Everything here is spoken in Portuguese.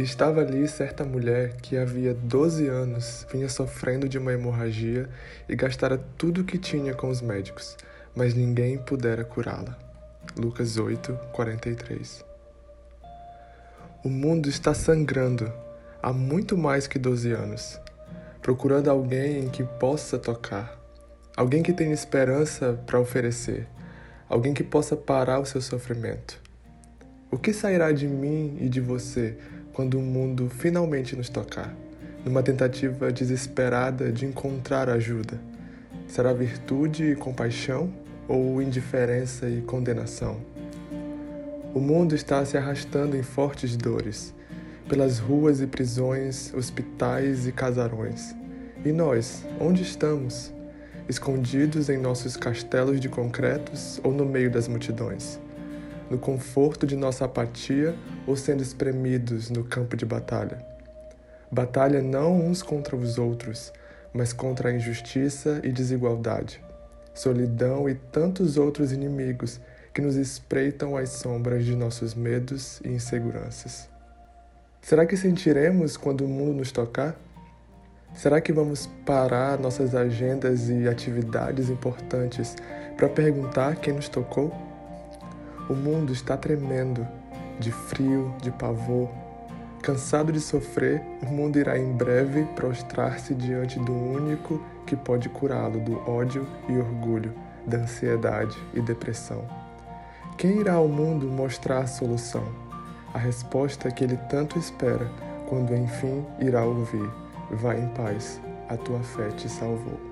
Estava ali certa mulher que havia 12 anos vinha sofrendo de uma hemorragia e gastara tudo o que tinha com os médicos, mas ninguém pudera curá-la. Lucas 8, 43 O mundo está sangrando há muito mais que 12 anos, procurando alguém em que possa tocar, alguém que tenha esperança para oferecer, alguém que possa parar o seu sofrimento. O que sairá de mim e de você quando o mundo finalmente nos tocar, numa tentativa desesperada de encontrar ajuda? Será virtude e compaixão ou indiferença e condenação? O mundo está se arrastando em fortes dores, pelas ruas e prisões, hospitais e casarões. E nós, onde estamos? Escondidos em nossos castelos de concretos ou no meio das multidões? No conforto de nossa apatia ou sendo espremidos no campo de batalha? Batalha não uns contra os outros, mas contra a injustiça e desigualdade, solidão e tantos outros inimigos que nos espreitam às sombras de nossos medos e inseguranças. Será que sentiremos quando o mundo nos tocar? Será que vamos parar nossas agendas e atividades importantes para perguntar quem nos tocou? O mundo está tremendo de frio, de pavor. Cansado de sofrer, o mundo irá em breve prostrar-se diante do único que pode curá-lo do ódio e orgulho, da ansiedade e depressão. Quem irá ao mundo mostrar a solução? A resposta que ele tanto espera, quando enfim irá ouvir: Vai em paz, a tua fé te salvou.